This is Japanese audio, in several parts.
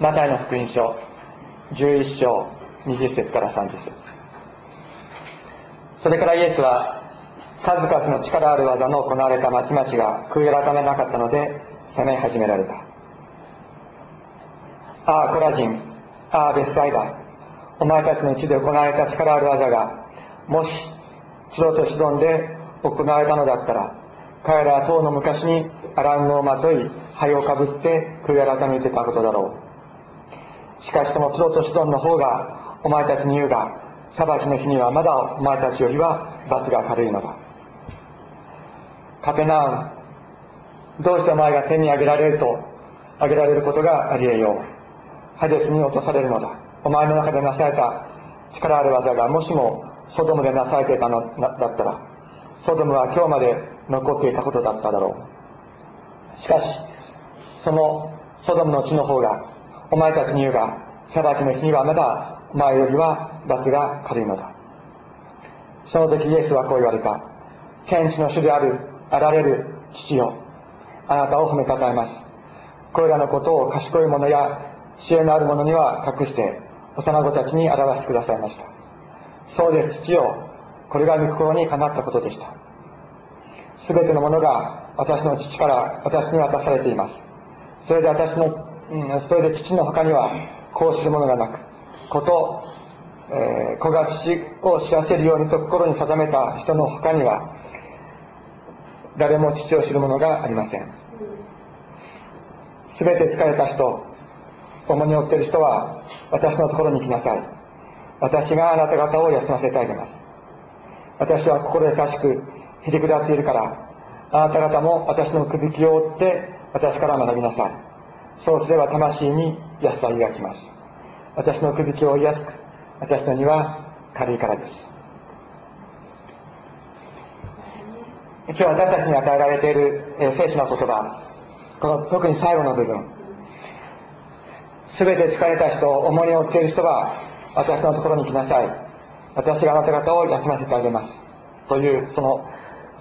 マタイの福音書11章20節から30節。それからイエスは数々の力ある技の行われた町々が悔い改めなかったので責め始められた。ああコラジンああベスサイダお前たちの地で行われた力ある技がもしチロとシドンで行われたのだったら彼らは当の昔にアランのをまとい灰をかぶって悔い改めてたことだろう。しかしそのチロとシドンの方がお前たちに言うが裁きの日にはまだお前たちよりは罰が軽いのだ。カペナウンどうしてお前が手に上げられると上げられることがありえよう。ハデスに落とされるのだ。お前の中でなされた力ある技がもしもソドムでなされていたのだったらソドムは今日まで残っていたことだっただろう。しかしそのソドムの地の方がお前たちに言うが裁きの日にはまだお前よりは罰が軽いのだ。その時イエスはこう言われた。天地の主であるあられる父よ。あなたを褒めたたえます。これらのことを賢い者や知恵のある者には隠して幼子たちに表してくださいました。そうです父よ。これが御心にかなったことでした。全てのものが私の父から私に渡されています。それで私の、うん、それで父の他にはこうするものがなく子と、えー、子が父を知らせるようにと心に定めた人の他には誰も父を知る者がありません。全て疲れた人重荷を負っている人は私のところに来なさい。私があなた方を休ませてあげます。私は心優しくへりくだっているからあなた方も私のくびきを追って私から学びなさいそうすれば魂に安らぎが来ます。私のくびきを追いやす。く私の荷は軽いからです。今日私たちに与えられている、え聖書の言葉この特に最後の部分。すべて疲れた人重荷を負っている人は私のところに来なさい。私があなた方を休ませてあげます。というその、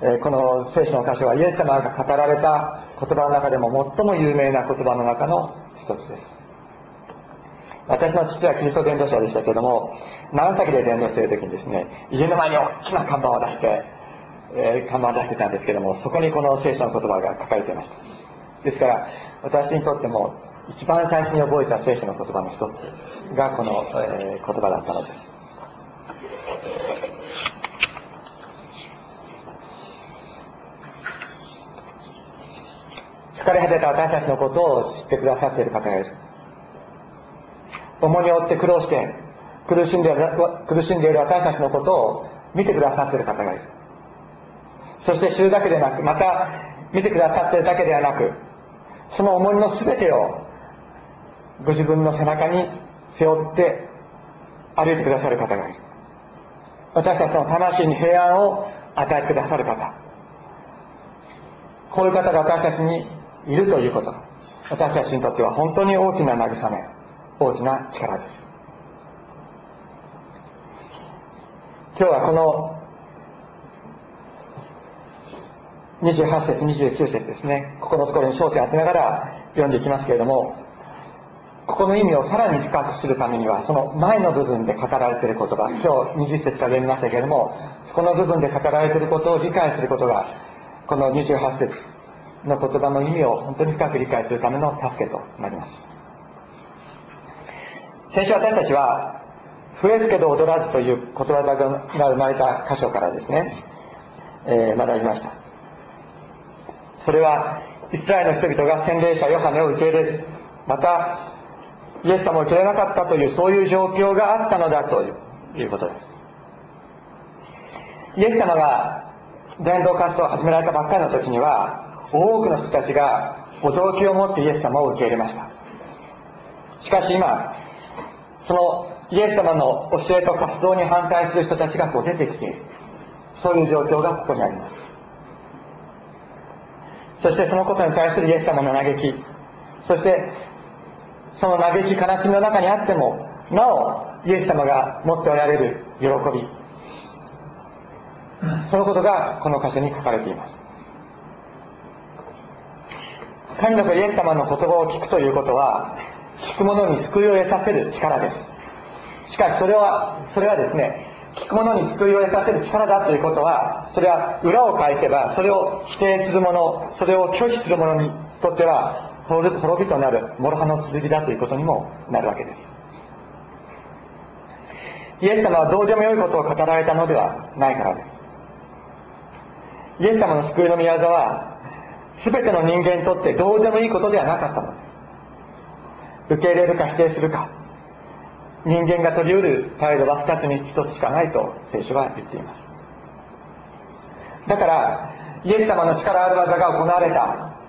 えこの聖書の箇所はイエス様が語られた言葉の中でも最も有名な言葉の中の一つです。私の父はキリスト伝道者でしたけども長崎で伝道している時にですね家の前に大きな看板を出してえー、看板を出してたんですけどもそこにこの聖書の言葉が書かれていました。ですから私にとっても一番最初に覚えた聖書の言葉の一つがこの、えー、言葉だったのです。疲れ果てた私たちのことを知ってくださっている方がいる。重荷を負って苦労して苦しんでいる苦しんでいる私たちのことを見てくださっている方がいる。そして知るだけでなくまた見てくださっているだけではなくその重荷の全てをご自分の背中に背負って歩いてくださる方がいる。私たちの魂に平安を与えてくださる方。こういう方が私たちにいるということ。私たちにとっては本当に大きな慰め。大きな力です。今日はこの28節29節ですね。ここのところに焦点を当てながら読んでいきますけれどもここの意味をさらに深くするためにはその前の部分で語られている言葉今日20節から読みましたけれどもそこの部分で語られていることを理解することがこの28節の言葉の意味を本当に深く理解するための助けとなります。先週私たちは増えるけど踊らずという言葉が生まれた箇所からですね、えー、学びました。それはイスラエルの人々が洗礼者ヨハネを受け入れずまたイエス様を受け入れなかったというそういう状況があったのだということです。イエス様が伝道活動を始められたばっかりの時には多くの人たちが驚きを持ってイエス様を受け入れました。しかし今そのイエス様の教えと活動に反対する人たちがこう出てきている。そういう状況がここにあります。そしてそのことに対するイエス様の嘆きそしてその嘆き悲しみの中にあってもなおイエス様が持っておられる喜び。そのことがこの箇所に書かれています。神の子イエス様の言葉を聞くということは聞く者に救いを得させる力です。しかしそれはそれはですね聞く者に救いを得させる力だということはそれは裏を返せばそれを否定する者それを拒否する者にとっては滅びとなる諸刃の剣だということにもなるわけです。イエス様はどうでもよいことを語られたのではないからです。イエス様の救いの宮沢は全ての人間にとってどうでもいいことではなかったのです。受け入れるか否定するか。人間が取り得る態度は2つに1つしかないと聖書は言っています。だからイエス様の力ある技が行われた、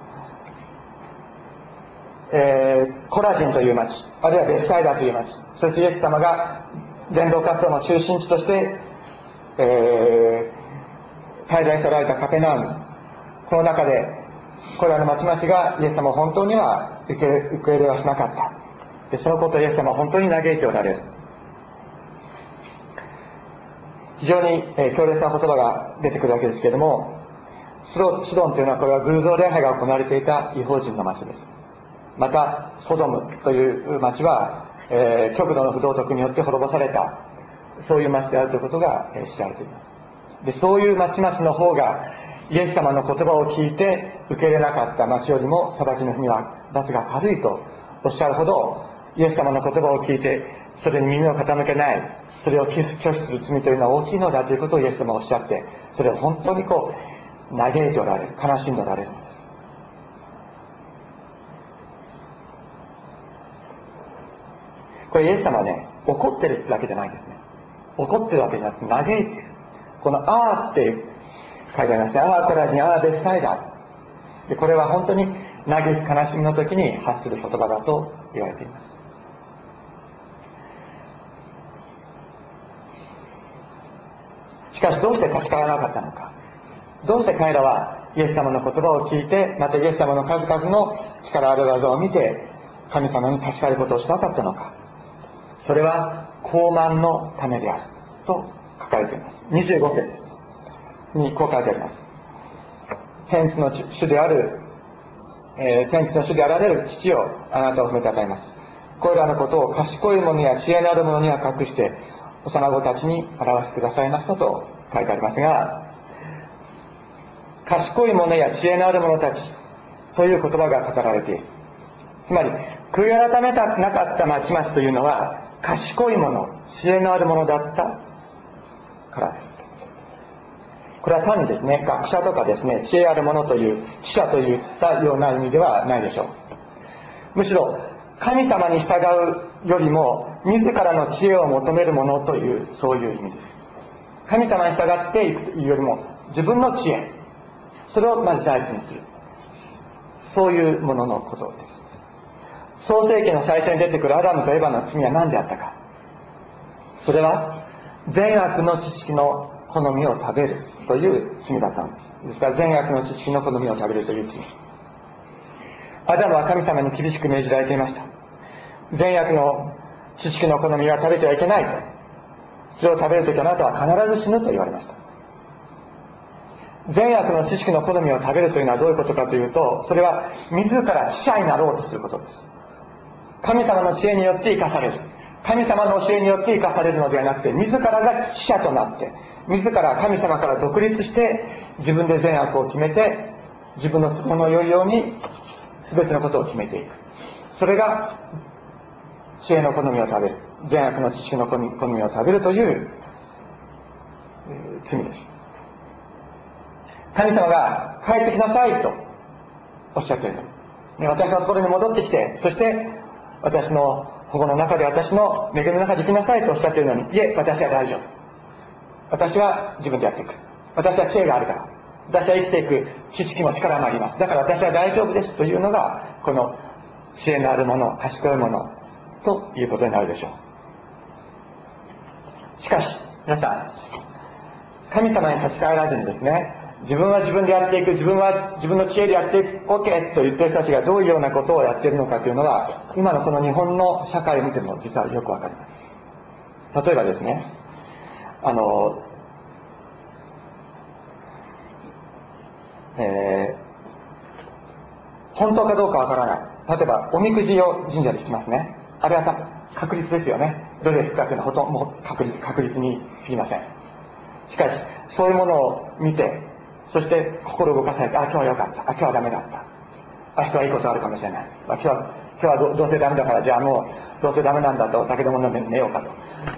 えー、コラジンという町。あるいはベスサイダーという町。そしてイエス様が伝道活動の中心地として、えー、滞在されたカペナウム。この中でこれらの町々がイエス様を本当には受け入れはしなかった。でそのことをイエス様は本当に嘆いておられる。非常に、え、強烈な言葉が出てくるわけですけれどもシドシドンというのはこれは偶像礼拝が行われていた違法人の町です。またソドムという町は、えー、極度の不道徳によって滅ぼされたそういう町であるということが、え、知られています。でそういう町々の方がイエス様の言葉を聞いて受け入れなかった町よりも裁きの日には罰が軽いとおっしゃるほどイエス様の言葉を聞いてそれに耳を傾けないそれを拒否する罪というのは大きいのだということをイエス様はおっしゃってそれを本当にこう嘆いておられる悲しんでおられる。これイエス様はね怒ってるってわけじゃないんですね。怒ってるわけじゃなくて嘆いてる。この「あー」って書いてありますねああコラジンああベスサイダでこれは本当に嘆き悲しみの時に発する言葉だと言われています。しかしどうして助からなかったのか。どうして彼らはイエス様の言葉を聞いてまたイエス様の数々の力ある技を見て神様に助かることをしなかったのか。それは高慢のためであると書かれています。25節。にこう書いてあります。天地の主である、えー、天地の主であられる父をあなたを褒めたたえます。これらのことを賢い者や知恵のある者には隠して幼子たちに表してくださいましたと書いてありますが賢い者や知恵のある者たちという言葉が語られている。つまり悔い改めたなかった町々というのは賢い者知恵のある者だったからですこれは単にですね学者とかですね知恵ある者という知者といったような意味ではないでしょう。むしろ神様に従うよりも自らの知恵を求めるものというそういう意味です。神様に従っていくというよりも自分の知恵。それをまず第一にする。そういうもののことです。創世紀の最初に出てくるアダムとエヴァの罪は何であったか。それは善悪の知識の好みを食べるという罪だったんですですから善悪の知識の好みを食べるという罪。アダムは神様に厳しく命じられていました。善悪の知識の好みは食べてはいけないと。それを食べるときあなたは必ず死ぬと言われました。善悪の知識の好みを食べるというのはどういうことかというとそれは自ら死者になろうとすることです。神様の知恵によって生かされる。神様の教えによって生かされるのではなくて自らが死者となって自ら神様から独立して自分で善悪を決めて自分の都合の良いように全てのことを決めていく。それが知恵の好みを食べる善悪の知識の好みを食べるという、罪です。神様が帰ってきなさいとおっしゃっているの。私のところに戻ってきてそして私の保護の中で私の恵みの中で生きなさいとおっしゃっているのにいえ私は大丈夫。私は自分でやっていく。私は知恵があるから。私は生きていく。知識も力もあります。だから私は大丈夫ですというのがこの知恵のあるもの賢いものということになるでしょう。しかし皆さん神様に立ち返らずにですね自分は自分でやっていく。自分は自分の知恵でやっていく。OK と言ってる人たちがどういうようなことをやっているのかというのは今のこの日本の社会を見ても実はよくわかります。例えばですねあのえー、本当かどうかわからない。例えばおみくじを神社で引きますね。あれは確率ですよね。どれが引くかというのはほとんど確率確率に過ぎません。しかしそういうものを見てそして心動かされてあ今日は良かった。あ今日はダメだった。明日はいいことあるかもしれない、まあ、今日は今日はどうせダメだからじゃあもうどうせダメなんだとお酒でも飲んで寝ようかと。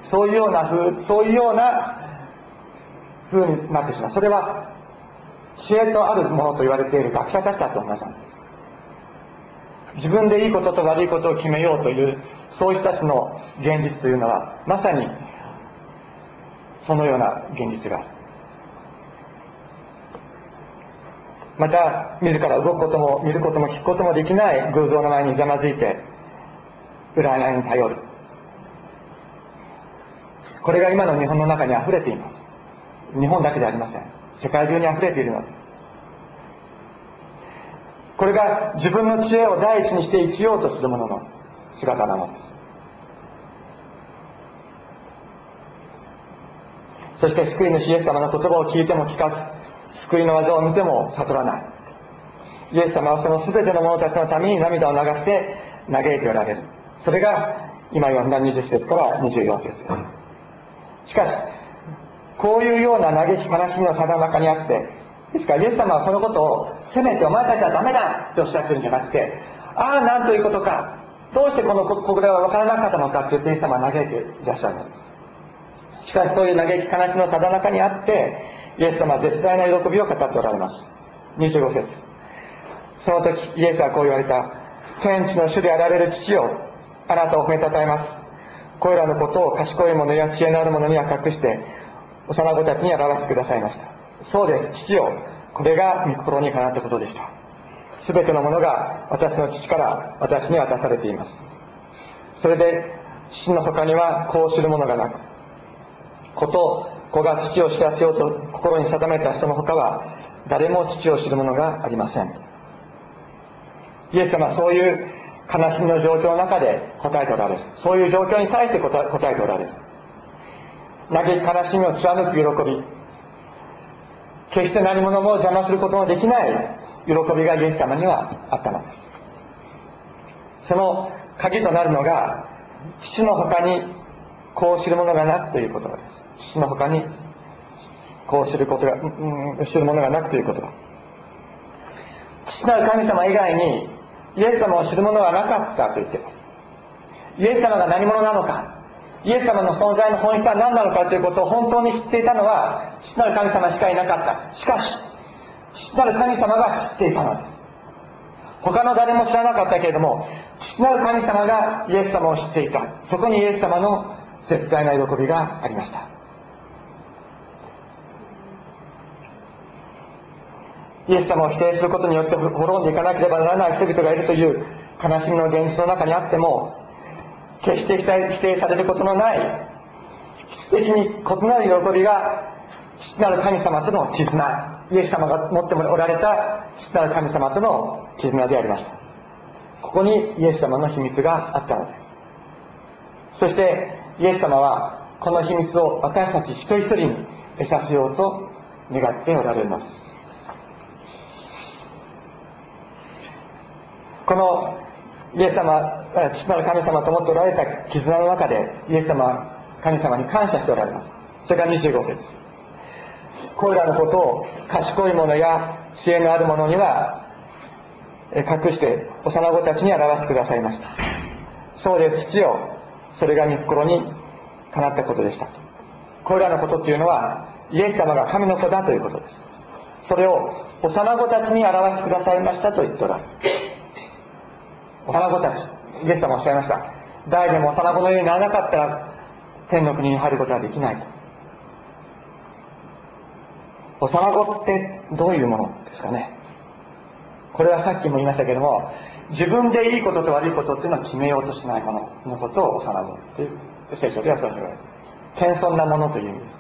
そういうような風そういうような風になってしまう。それは知恵とあるものと言われている学者たちだと同じなんです。自分でいいことと悪いことを決めようというそういう人たちの現実というのはまさにそのような現実が。また自ら動くことも見ることも聞くこともできない偶像の前にざまずいて占いに頼る。これが今の日本の中にあふれています。日本だけではありません。世界中にあふれているの。ですこれが自分の知恵を第一にして生きようとする者の姿なのです。そして救い主イエス様の言葉を聞いても聞かず救いの技を見ても悟らない。イエス様はその全ての者たちのために涙を流して嘆いておられる。それが今読んだ20節から24節です。しかしこういうような嘆き悲しみのただ中にあってですからイエス様はこのことを責めてお前たちはダメだっておっしゃってるんじゃなくてああなんということかどうしてこの国では分からなかったのかって言ってイエス様は嘆いていらっしゃるしかしそういう嘆き悲しみのただ中にあってイエス様は絶大な喜びを語っておられます。25節。その時イエスはこう言われた。天地の主であられる父よあなたを褒めたたえます。これらのことを賢い者や知恵のある者には隠して幼子たちに表してくださいました。そうです。父よ。これが御心にかなったことでした。全てのものが私の父から私に渡されています。それで父の他にはこう知るものがなく子と子が父を知らせようと心に定めた人の他は誰も父を知るものがありません。イエス様はそういう悲しみの状況の中で答えておられる。そういう状況に対して答えておられる。嘆き悲しみを貫く喜び。決して何者も邪魔することのできない喜びがイエス様にはあったの。ですその鍵となるのが父の他にこう知るものがなくということ。です父の他にこう知ることが、うん、知るものがなくということ。父なる神様以外にイエス様を知るものはなかったと言っています。イエス様が何者なのかイエス様の存在の本質は何なのかということを本当に知っていたのは父なる神様しかいなかった。しかし父なる神様が知っていたのです。他の誰も知らなかったけれども父なる神様がイエス様を知っていた。そこにイエス様の絶大な喜びがありました。イエス様を否定することによって滅んでいかなければならない人々がいるという悲しみの現実の中にあっても決して否定されることのない質的に異なる喜びが父なる神様との絆イエス様が持っておられた父なる神様との絆でありましたここにイエス様の秘密があったのです。そしてイエス様はこの秘密を私たち一人一人に得させようと願っておられるのです。このイエス様父なる神様と思っておられた絆の中でイエス様神様に感謝しておられます。それから25節。これらのことを賢い者や知恵のある者には隠して幼子たちに表してくださいました。そうです父よ。それが御心にかなったことでした。これらのことっていうのはイエス様が神の子だということです。それを幼子たちに表してくださいましたと言っておられる。幼子たちイエス様おっしゃいました。誰でも幼子のようにならなかったら天の国に入ることはできない。と幼子ってどういうものですかね？これはさっきも言いましたけども自分でいいことと悪いことっていうのは決めようとしないもののことを幼子っていう聖書ではそういうふうに言われる。謙遜なものという意味。です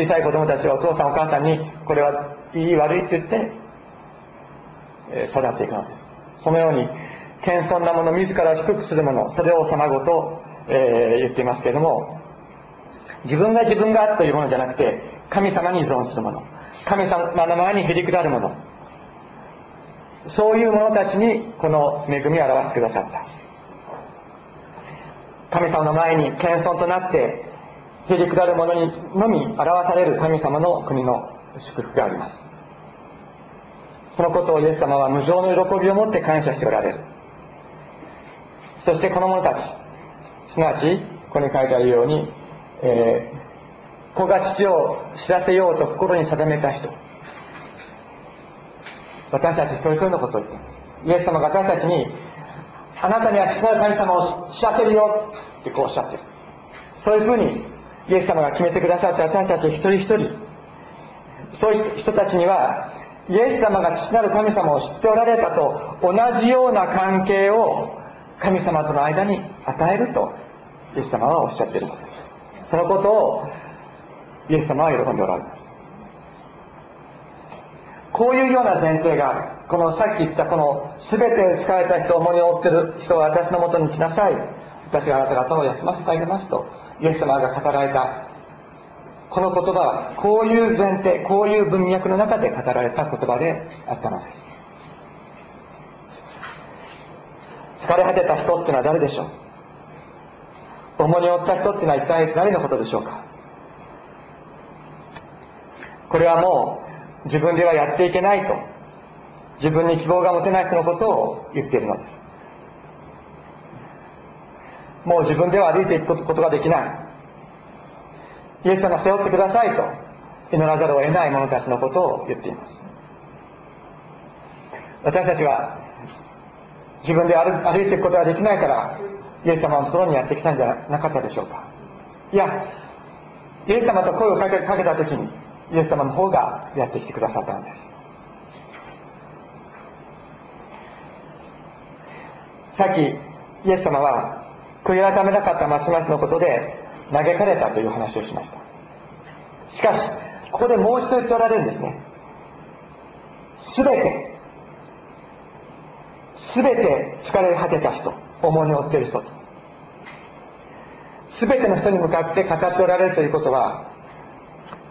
小さい子供たちはお父さんお母さんにこれはいい悪いって言って育っていくのです。そのように謙遜なもの自らを低くするものそれを幼子と、えー、言っていますけれども自分が自分がというものじゃなくて神様に依存するもの神様の前にへりくだるものそういう者たちにこの恵みを表してくださった。神様の前に謙遜となってへりくだる者にのみ表される神様の国の祝福があります。そのことをイエス様は無常の喜びを持って感謝しておられる。そしてこの者たちすなわちここに書いてあるように、えー、子が父を知らせようと心に定めた人。私たち一人一人のことを言ってイエス様が私たちにあなたには父なる神様を知らせるよってこうおっしゃってる。そういうふうにイエス様が決めてくださった私たち一人一人。そういう人たちにはイエス様が父なる神様を知っておられたと同じような関係を神様との間に与えるとイエス様はおっしゃっているのです。そのことをイエス様は喜んでおられます。こういうような前提がある。このさっき言ったこの全て疲れた人重荷を負ってる人は私のもとに来なさい。私があなた方を休ませてあげますと。イエス様が語られた。この言葉はこういう前提こういう文脈の中で語られた言葉であったのです。疲れ果てた人っていうのは誰でしょう？重荷を負った人っていうのは一体誰のことでしょうか？これはもう自分ではやっていけないと自分に希望が持てない人のことを言っているのです。もう自分では歩いていくことができない。イエス様背負ってくださいと祈らざるを得ない者たちのことを言っています。私たちは自分で歩いていくことができないからイエス様のところにやってきたんじゃなかったでしょうか。いやイエス様と声をかけかけた時にイエス様の方がやってきてくださったんです。さっきイエス様は悔い改めなかったますますのことで嘆かれたという話をしました。しかしここでもう一度言っておられるんですね。すべてすべて疲れ果てた人重荷を負っている人すべての人に向かって語っておられるということは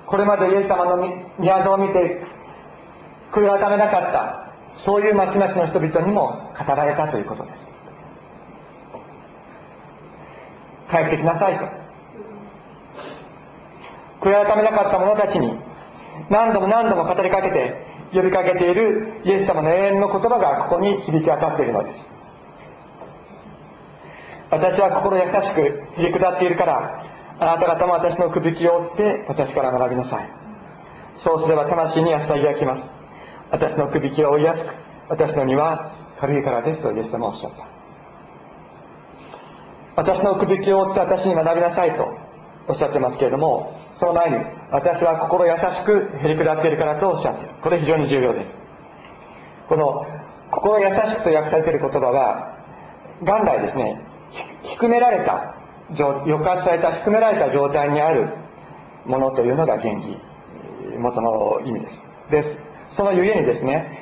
これまでイエス様の宮像を見て悔い改めなかったそういう町々の人々にも語られたということです。帰ってきなさいと。悔い改めなかった者たちに何度も何度も語りかけて呼びかけているイエス様の永遠の言葉がここに響き渡っているのです。私は心優しくひり下っているからあなた方も私のくびきを追って私から学びなさい。そうすれば魂に安さぎが来ます。私のくびきは追いやすく私の身は軽いからですとイエス様はおっしゃった。私のくびきを追って私に学びなさいとおっしゃってますけれどもその前に私は心優しくへりくだっているからとおっしゃっているこれ非常に重要です。この心優しくと訳されている言葉は元来ですね低められた抑圧された低められた状態にあるものというのが原義元の意味です。です。そのゆえにですね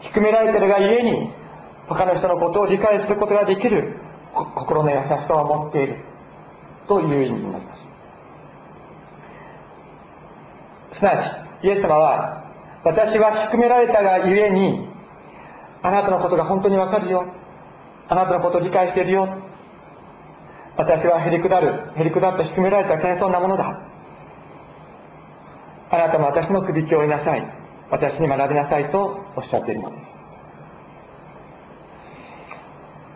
低められてるがゆえに他の人のことを理解することができる心の優しさを持っているという意味になります。すなわち、イエス様は、私は低められたがゆえに、あなたのことが本当にわかるよ。あなたのことを理解しているよ。私はへりくだる、へりくだった低められた謙遜なものだ。あなたも私の首輝を追いなさい。私に学びなさいとおっしゃっているのです。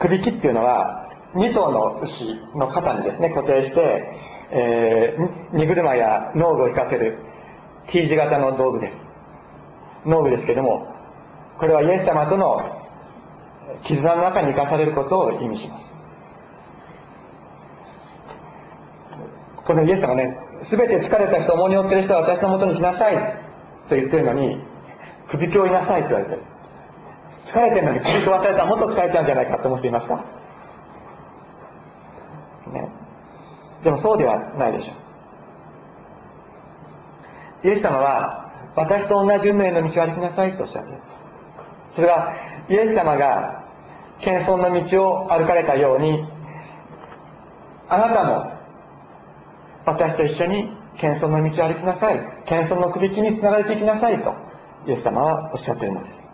首輝っていうのは、2頭の牛の肩にですね、固定して、えー、荷車や農具を引かせる T 字型の道具です。農具ですけども、これはイエス様との絆の中に生かされることを意味します。このイエス様ね、すべて疲れた人、重荷を負ってる人は私のもとに来なさいと言ってるのに、首をいなさいと言われてる。疲れてるのに首飛ばされたらもっと疲れちゃうんじゃないかと思っていますか、ね、でもそうではないでしょう。イエス様は、私と同じ運命の道を歩きなさいとおっしゃっている。それは、イエス様が謙遜の道を歩かれたように、あなたも、私と一緒に謙遜の道を歩きなさい。謙遜のくびきにつながれていきなさいと、イエス様はおっしゃっているのです。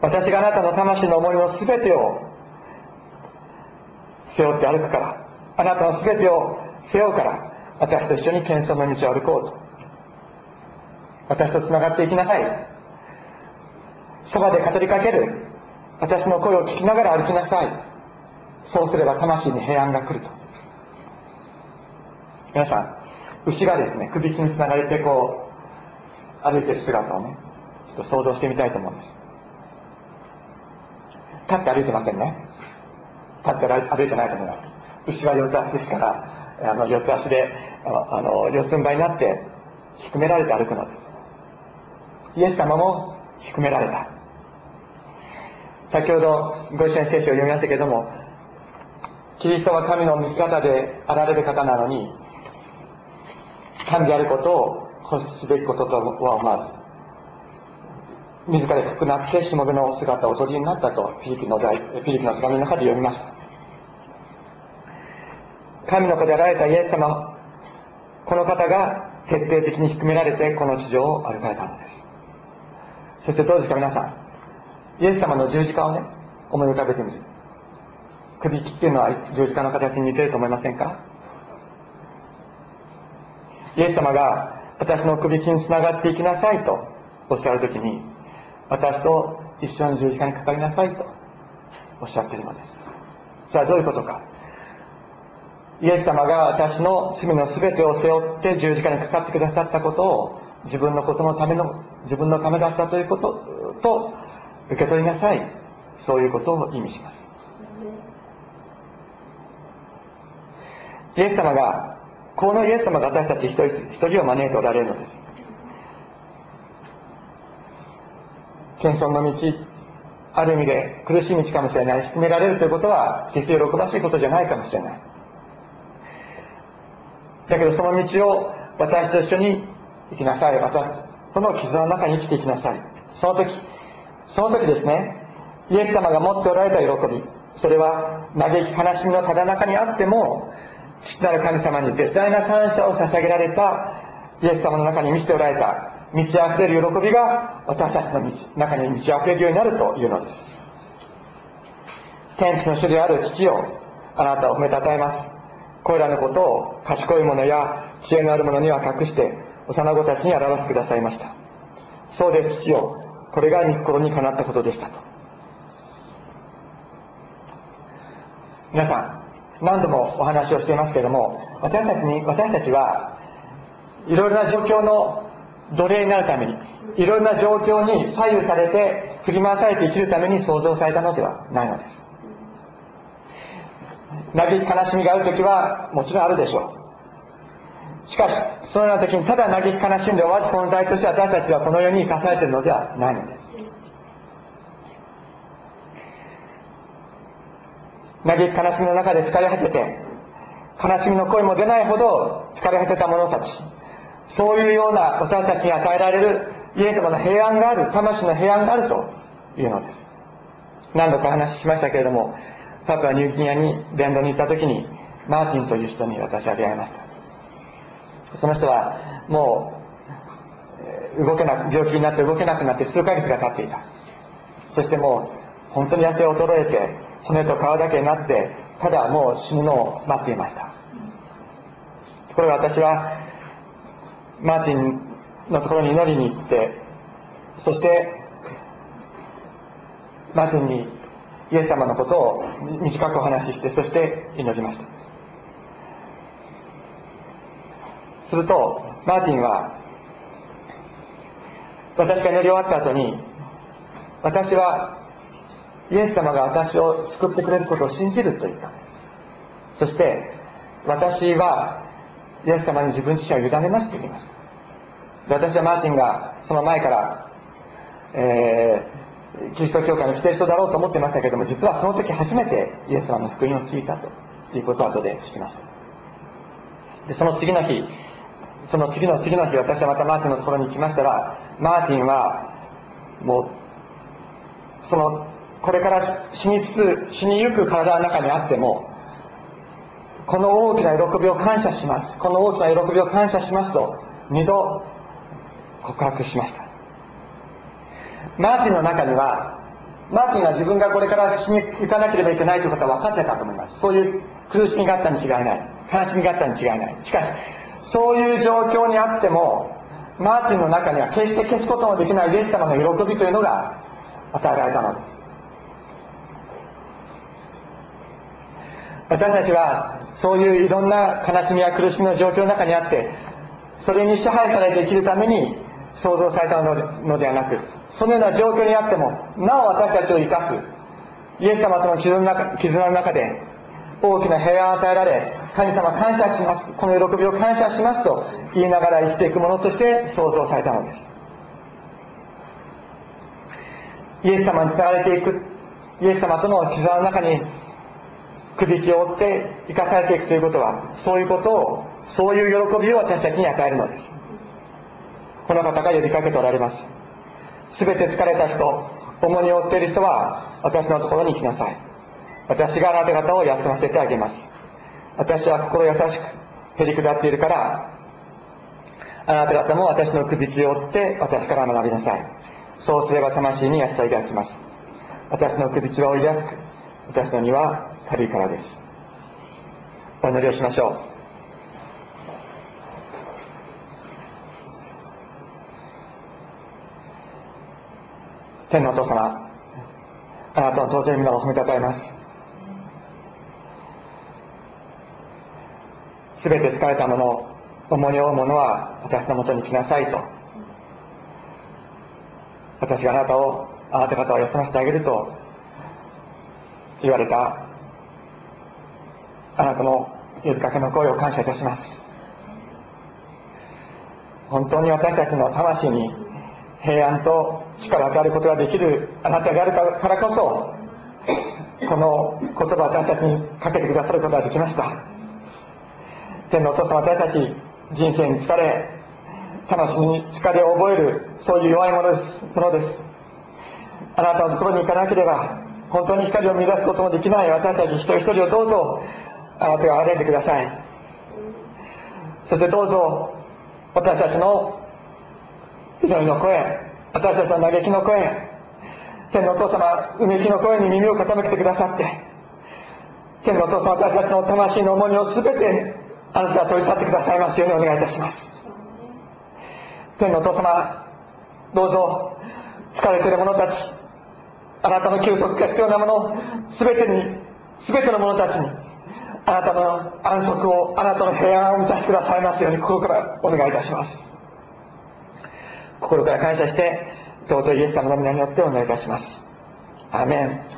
私があなたの魂の重荷の全てを背負って歩くからあなたの全てを背負うから私と一緒に謙遜の道を歩こうと。私とつながっていきなさい。そばで語りかける。私の声を聞きながら歩きなさい。そうすれば魂に平安が来ると。皆さん牛がですね首木につながれてこう歩いてる姿をねちょっと想像してみたいと思うんです。立って歩いてませんね。立って歩いてないと思います。牛は四つ足ですからあの四つ足であの四つん這いになって低められて歩くのです。イエス様も低められた。先ほどご一緒に聖書を読みましたけれどもキリストは神の見姿であられる方なのに神であることを欲すべきこととは思わず自ら低くなってしもべの姿をお取りになったとフィリピのフィリピの手紙の中で読みました。神の子であられたイエス様この方が徹底的に低められてこの地上を歩かれたのです。そしてどうですか皆さんイエス様の十字架をね思い浮かべてみる。首切っていうのは十字架の形に似てると思いませんか？イエス様が私の首筋につながっていきなさいとおっしゃるときに私と一緒に十字架にかかりなさいとおっしゃっているのです。それはどういうことか。イエス様が私の罪の全てを背負って十字架にかかってくださったことを自分のことのための自分のためだったということと受け取りなさい。そういうことを意味します。イエス様がこのイエス様が私たち一人一人を招いておられるのです。謙遜の道ある意味で苦しい道かもしれない。低められるということは決して喜ばしいことじゃないかもしれない。だけどその道を私と一緒に生きなさい。私との絆の中に生きていきなさい。その時その時ですねイエス様が持っておられた喜びそれは嘆き悲しみのただ中にあっても父なる神様に絶大な感謝を捧げられたイエス様の中に満ちておられた満ち溢れる喜びが私たちの中に満ち溢れるようになるというのです。天地の主である父よあなたを褒めたたえます。これらのことを賢い者や知恵のある者には隠して幼子たちに表してくださいました。そうです父よ。これが御心にかなったことでしたと。皆さん何度もお話をしていますけれども私たちに私たちはいろいろな状況の奴隷になるためにいろいろな状況に左右されて振り回されて生きるために創造されたのではないのです。嘆き悲しみがある時はもちろんあるでしょう。しかしそのような時にただ嘆き悲しんで終わる存在として私たちはこの世に生かされているのではないのです。嘆き悲しみの中で疲れ果てて悲しみの声も出ないほど疲れ果てた者たちそういうような私たちに与えられるイエス様の平安がある魂の平安があるというのです。何度か話しましたけれどもパプアニューギニアに伝道に行った時にマーティンという人に私は出会いました。その人はもう動けな病気になって動けなくなって数ヶ月が経っていた。そしてもう本当に痩せ衰えて骨と皮だけになってただもう死ぬのを待っていました。ところが私はマーティンのところに祈りに行ってそしてマーティンにイエス様のことを短くお話ししてそして祈りました。するとマーティンは私が祈り終わった後に私はイエス様が私を救ってくれることを信じると言った。そして私はイエス様に自分自身を委ねますと言いました。私はマーティンがその前から、えー、キリスト教会の規定書だろうと思ってましたけども実はその時初めてイエス様の福音を聞いたということを後で聞きました。でその次の日その次の次の日私はまたマーティンのところに行きましたらマーティンはもうそのこれから死につつ死にゆく体の中にあってもこの大きな喜びを感謝します。この大きな喜びを感謝しますと二度告白しました。マーティンの中にはマーティンは自分がこれから死に行かなければいけないということは分かってたと思います。そういう苦しみがあったに違いない。悲しみがあったに違いない。しかしそういう状況にあってもマーティンの中には決して消すことのできないイエス様の喜びというのが与えられたのです。私たちはそういういろんな悲しみや苦しみの状況の中にあってそれに支配されて生きるために創造されたのではなくそのような状況にあってもなお私たちを生かすイエス様との絆の中絆の中で大きな平安を与えられ神様感謝しますこの喜びを感謝しますと言いながら生きていくものとして創造されたのです。イエス様に伝われていくイエス様との絆の中にくびきを追って生かされていくということはそういうことをそういう喜びを私たちに与えるのです。この方が呼びかけておられます。全て疲れた人重荷を負っている人は私のところに来なさい。私があなた方を休ませてあげます。私は心優しくへり下っているからあなた方も私のくびきを追って私から学びなさい。そうすれば魂に安さが来ます。私のくびきは追いやす。く私の荷は軽いからです。お祈りをしましょう。天のお父様あなたの尊い皆を褒めたたえます。すべて疲れた者重荷を負う者は私のもとに来なさいと。私があなたをあなた方を休ませてあげると言われたあなたの呼びかけの声を感謝いたします。本当に私たちの魂に平安と力を与えることができるあなたがあるからこそこの言葉を私たちにかけてくださることができました。天のお父様私たち人生に疲れ魂に疲れを覚えるそういう弱いものですものです。あなたのところに行かなければ本当に光を見出すこともできない私たち一人一人をどうぞあなたが憐れんでください。そしてどうぞ私たちの祈りの声私たちの嘆きの声天のお父様うめきの声に耳を傾けてくださって天のお父様私たちの魂の重荷を全てあなたは取り去ってくださいますようにお願いいたします。天のお父様どうぞ疲れている者たちあなたの休息が必要なもの全てに全ての者たちにあなたの安息をあなたの平安を満たしてくださいますように心からお願いいたします。心から感謝して尊いイエス様の皆によってお願いいたします。アメン。